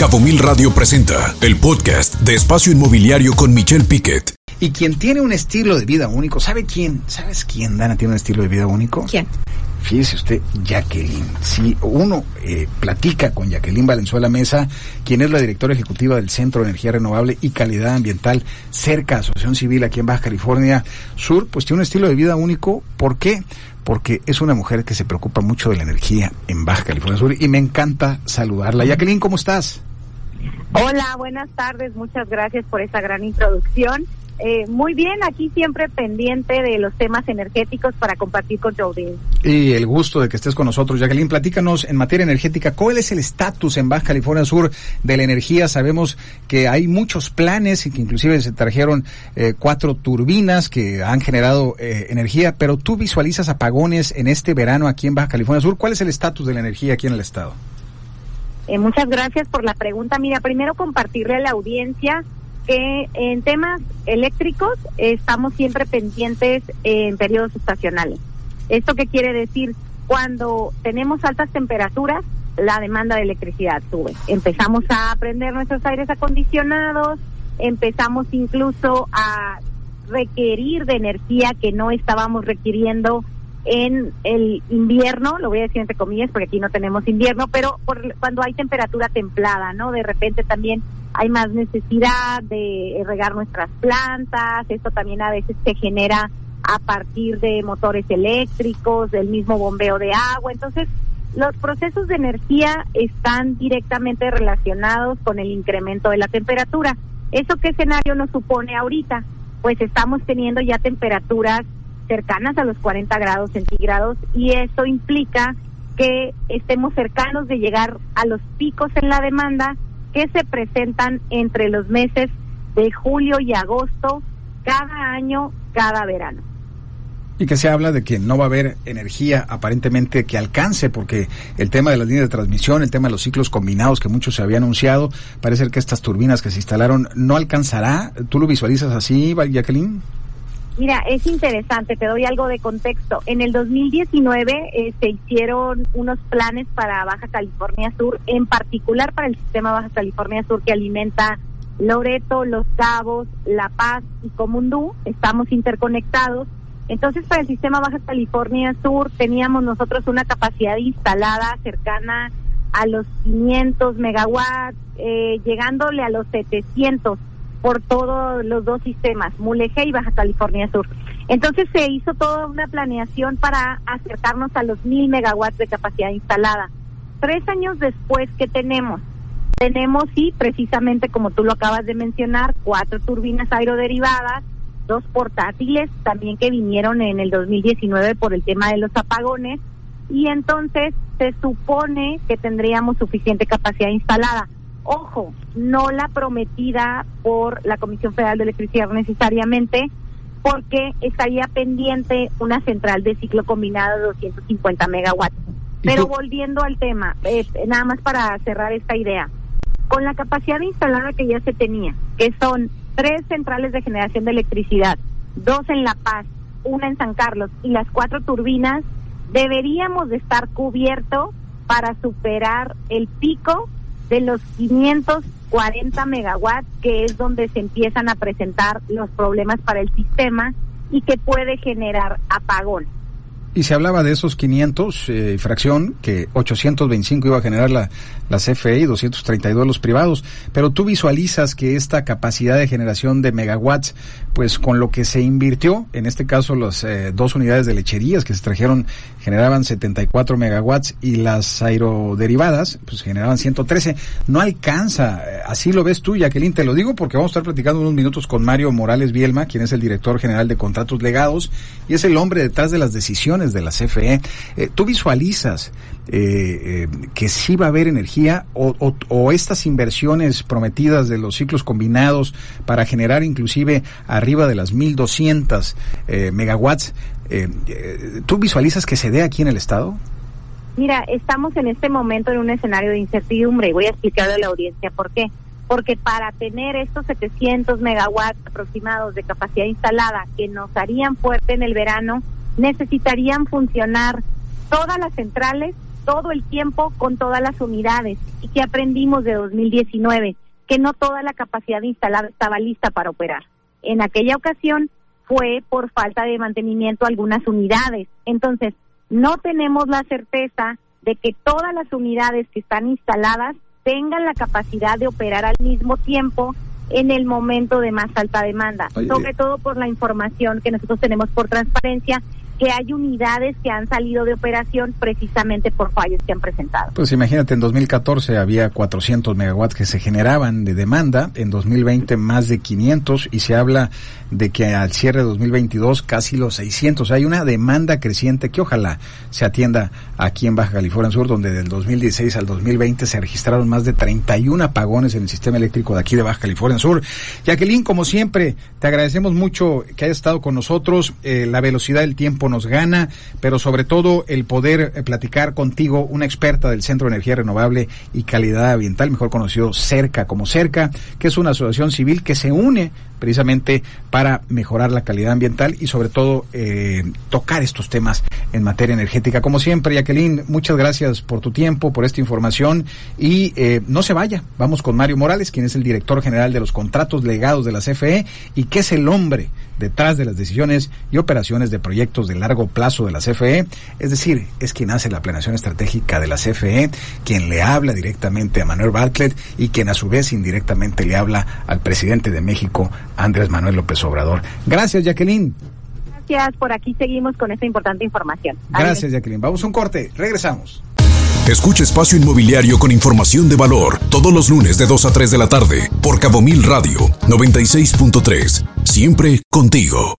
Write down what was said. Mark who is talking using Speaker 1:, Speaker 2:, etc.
Speaker 1: Cabo Mil Radio presenta el podcast de Espacio Inmobiliario con Michelle Piquet.
Speaker 2: Y quien tiene un estilo de vida único, ¿sabe quién? ¿Sabes quién, Dana, tiene un estilo de vida único?
Speaker 3: ¿Quién?
Speaker 2: Fíjese usted, Jacqueline. Si uno eh, platica con Jacqueline Valenzuela Mesa, quien es la directora ejecutiva del Centro de Energía Renovable y Calidad Ambiental cerca de Asociación Civil aquí en Baja California Sur, pues tiene un estilo de vida único. ¿Por qué? Porque es una mujer que se preocupa mucho de la energía en Baja California Sur y me encanta saludarla. Jacqueline, ¿cómo estás?
Speaker 3: Hola, buenas tardes. Muchas gracias por esa gran introducción. Eh, muy bien, aquí siempre pendiente de los temas energéticos para compartir con tu.
Speaker 2: Y el gusto de que estés con nosotros. Jacqueline, platícanos en materia energética, ¿cuál es el estatus en Baja California Sur de la energía? Sabemos que hay muchos planes y que inclusive se trajeron eh, cuatro turbinas que han generado eh, energía, pero tú visualizas apagones en este verano aquí en Baja California Sur. ¿Cuál es el estatus de la energía aquí en el estado?
Speaker 3: Eh, muchas gracias por la pregunta. Mira, primero compartirle a la audiencia que en temas eléctricos estamos siempre pendientes en periodos estacionales. ¿Esto qué quiere decir? Cuando tenemos altas temperaturas, la demanda de electricidad sube. Empezamos a prender nuestros aires acondicionados, empezamos incluso a requerir de energía que no estábamos requiriendo en el invierno, lo voy a decir entre comillas porque aquí no tenemos invierno, pero por, cuando hay temperatura templada, ¿no? De repente también hay más necesidad de regar nuestras plantas, esto también a veces se genera a partir de motores eléctricos, del mismo bombeo de agua, entonces los procesos de energía están directamente relacionados con el incremento de la temperatura. ¿Eso qué escenario nos supone ahorita? Pues estamos teniendo ya temperaturas cercanas a los 40 grados centígrados y eso implica que estemos cercanos de llegar a los picos en la demanda que se presentan entre los meses de julio y agosto cada año, cada verano.
Speaker 2: Y que se habla de que no va a haber energía aparentemente que alcance, porque el tema de las líneas de transmisión, el tema de los ciclos combinados que muchos se había anunciado, parece que estas turbinas que se instalaron no alcanzará. ¿Tú lo visualizas así, Jacqueline?
Speaker 3: Mira, es interesante, te doy algo de contexto. En el 2019 eh, se hicieron unos planes para Baja California Sur, en particular para el sistema Baja California Sur que alimenta Loreto, Los Cabos, La Paz y Comundú. Estamos interconectados. Entonces, para el sistema Baja California Sur teníamos nosotros una capacidad instalada cercana a los 500 megawatts, eh, llegándole a los 700 por todos los dos sistemas, Mulegé y Baja California Sur. Entonces se hizo toda una planeación para acercarnos a los mil megawatts de capacidad instalada. Tres años después, ¿qué tenemos? Tenemos, sí, precisamente como tú lo acabas de mencionar, cuatro turbinas aeroderivadas, dos portátiles también que vinieron en el 2019 por el tema de los apagones, y entonces se supone que tendríamos suficiente capacidad instalada Ojo, no la prometida por la Comisión Federal de Electricidad necesariamente, porque estaría pendiente una central de ciclo combinado de 250 megawatts. Pero volviendo al tema, eh, nada más para cerrar esta idea, con la capacidad instalada que ya se tenía, que son tres centrales de generación de electricidad, dos en La Paz, una en San Carlos y las cuatro turbinas, deberíamos de estar cubiertos para superar el pico de los 540 megawatts, que es donde se empiezan a presentar los problemas para el sistema y que puede generar apagón.
Speaker 2: Y se hablaba de esos 500, eh, fracción, que 825 iba a generar la, la CFE y 232 los privados. Pero tú visualizas que esta capacidad de generación de megawatts, pues con lo que se invirtió, en este caso las eh, dos unidades de lecherías que se trajeron generaban 74 megawatts y las aeroderivadas, pues generaban 113. No alcanza. Así lo ves tú, Jacqueline. Te lo digo porque vamos a estar platicando unos minutos con Mario Morales Bielma, quien es el director general de contratos legados y es el hombre detrás de las decisiones de la CFE. Eh, ¿Tú visualizas eh, eh, que sí va a haber energía o, estas inversiones prometidas de los ciclos combinados para generar inclusive arriba de las 1.200 megawatts? ¿Tú visualizas que se dé aquí en el Estado?
Speaker 3: Mira, estamos en este momento en un escenario de incertidumbre y voy a explicarle a la audiencia por qué porque para tener estos 700 megawatts aproximados de capacidad instalada que nos harían fuerte en el verano, necesitarían funcionar todas las centrales todo el tiempo con todas las unidades. ¿Y que aprendimos de 2019? Que no toda la capacidad instalada estaba lista para operar. En aquella ocasión fue por falta de mantenimiento algunas unidades. Entonces, no tenemos la certeza de que todas las unidades que están instaladas tengan la capacidad de operar al mismo tiempo en el momento de más alta demanda, sobre todo por la información que nosotros tenemos por transparencia que hay unidades que han salido de operación precisamente por fallos que han presentado.
Speaker 2: Pues imagínate, en 2014 había 400 megawatts que se generaban de demanda, en 2020 más de 500 y se habla de que al cierre de 2022 casi los 600. Hay una demanda creciente que ojalá se atienda aquí en Baja California Sur, donde del 2016 al 2020 se registraron más de 31 apagones en el sistema eléctrico de aquí de Baja California Sur. Jacqueline, como siempre, te agradecemos mucho que hayas estado con nosotros. Eh, la velocidad del tiempo nos gana, pero sobre todo el poder eh, platicar contigo, una experta del Centro de Energía Renovable y Calidad Ambiental, mejor conocido CERCA como CERCA, que es una asociación civil que se une precisamente para mejorar la calidad ambiental y sobre todo eh, tocar estos temas en materia energética. Como siempre, Jacqueline, muchas gracias por tu tiempo, por esta información y eh, no se vaya. Vamos con Mario Morales, quien es el director general de los contratos legados de la CFE y que es el hombre detrás de las decisiones y operaciones de proyectos de largo plazo de la CFE. Es decir, es quien hace la planeación estratégica de la CFE, quien le habla directamente a Manuel Bartlett y quien a su vez indirectamente le habla al presidente de México, Andrés Manuel López Obrador. Gracias, Jacqueline.
Speaker 3: Gracias, por aquí seguimos con esta importante información.
Speaker 2: Gracias, Jacqueline. Vamos a un corte, regresamos.
Speaker 1: Escucha Espacio Inmobiliario con información de valor todos los lunes de 2 a 3 de la tarde por Cabo Mil Radio 96.3. Siempre contigo.